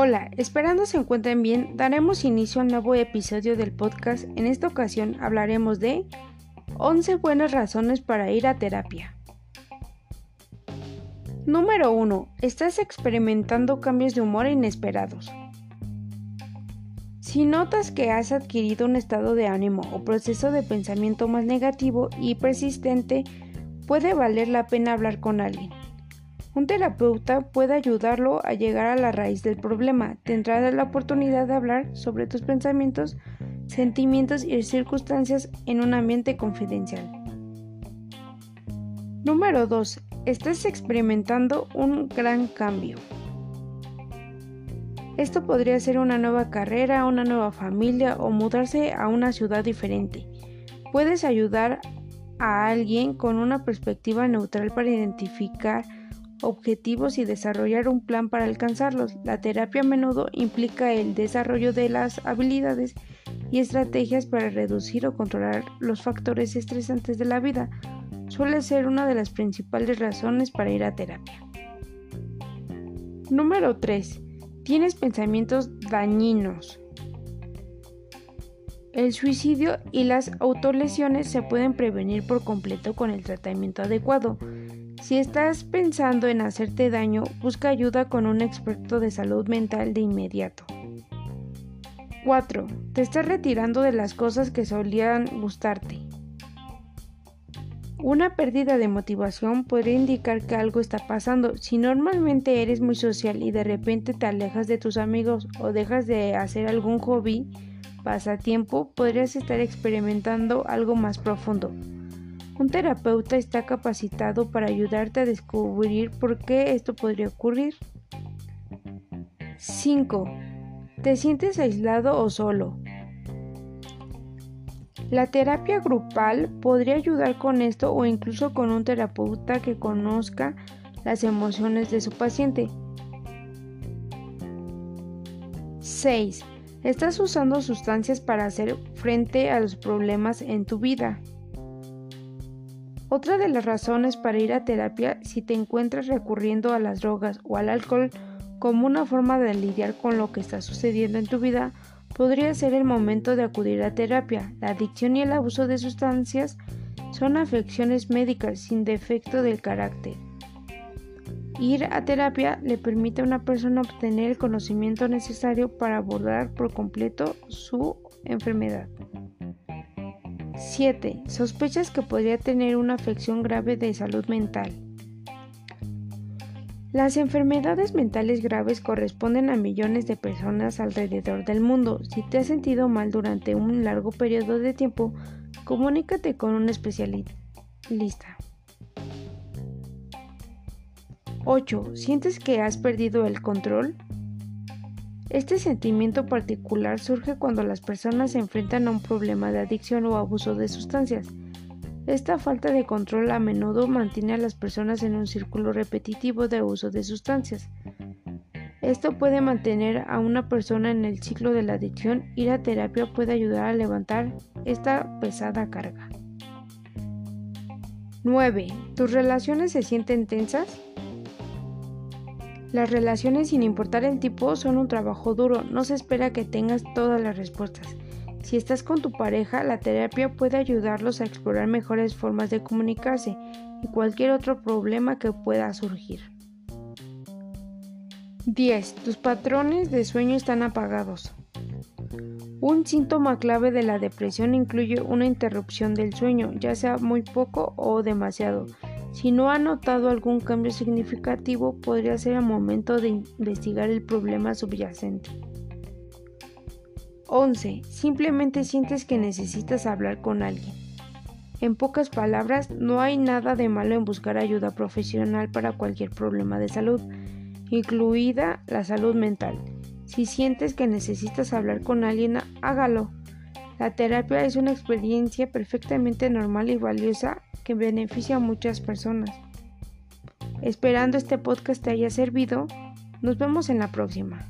Hola, esperando se encuentren bien, daremos inicio a un nuevo episodio del podcast. En esta ocasión hablaremos de 11 buenas razones para ir a terapia. Número 1. Estás experimentando cambios de humor inesperados. Si notas que has adquirido un estado de ánimo o proceso de pensamiento más negativo y persistente, puede valer la pena hablar con alguien. Un terapeuta puede ayudarlo a llegar a la raíz del problema. Tendrá la oportunidad de hablar sobre tus pensamientos, sentimientos y circunstancias en un ambiente confidencial. Número 2. Estás experimentando un gran cambio. Esto podría ser una nueva carrera, una nueva familia o mudarse a una ciudad diferente. Puedes ayudar a alguien con una perspectiva neutral para identificar objetivos y desarrollar un plan para alcanzarlos. La terapia a menudo implica el desarrollo de las habilidades y estrategias para reducir o controlar los factores estresantes de la vida. Suele ser una de las principales razones para ir a terapia. Número 3. Tienes pensamientos dañinos. El suicidio y las autolesiones se pueden prevenir por completo con el tratamiento adecuado. Si estás pensando en hacerte daño, busca ayuda con un experto de salud mental de inmediato. 4. Te estás retirando de las cosas que solían gustarte. Una pérdida de motivación podría indicar que algo está pasando. Si normalmente eres muy social y de repente te alejas de tus amigos o dejas de hacer algún hobby, pasatiempo, podrías estar experimentando algo más profundo. Un terapeuta está capacitado para ayudarte a descubrir por qué esto podría ocurrir. 5. ¿Te sientes aislado o solo? La terapia grupal podría ayudar con esto o incluso con un terapeuta que conozca las emociones de su paciente. 6. Estás usando sustancias para hacer frente a los problemas en tu vida. Otra de las razones para ir a terapia si te encuentras recurriendo a las drogas o al alcohol como una forma de lidiar con lo que está sucediendo en tu vida, podría ser el momento de acudir a terapia. La adicción y el abuso de sustancias son afecciones médicas sin defecto del carácter. Ir a terapia le permite a una persona obtener el conocimiento necesario para abordar por completo su enfermedad. 7. Sospechas que podría tener una afección grave de salud mental. Las enfermedades mentales graves corresponden a millones de personas alrededor del mundo. Si te has sentido mal durante un largo periodo de tiempo, comunícate con un especialista. 8. ¿Sientes que has perdido el control? Este sentimiento particular surge cuando las personas se enfrentan a un problema de adicción o abuso de sustancias. Esta falta de control a menudo mantiene a las personas en un círculo repetitivo de uso de sustancias. Esto puede mantener a una persona en el ciclo de la adicción y la terapia puede ayudar a levantar esta pesada carga. 9. ¿Tus relaciones se sienten tensas? Las relaciones sin importar el tipo son un trabajo duro, no se espera que tengas todas las respuestas. Si estás con tu pareja, la terapia puede ayudarlos a explorar mejores formas de comunicarse y cualquier otro problema que pueda surgir. 10. Tus patrones de sueño están apagados. Un síntoma clave de la depresión incluye una interrupción del sueño, ya sea muy poco o demasiado. Si no ha notado algún cambio significativo, podría ser el momento de investigar el problema subyacente. 11. Simplemente sientes que necesitas hablar con alguien. En pocas palabras, no hay nada de malo en buscar ayuda profesional para cualquier problema de salud, incluida la salud mental. Si sientes que necesitas hablar con alguien, hágalo. La terapia es una experiencia perfectamente normal y valiosa que beneficia a muchas personas. Esperando este podcast te haya servido, nos vemos en la próxima.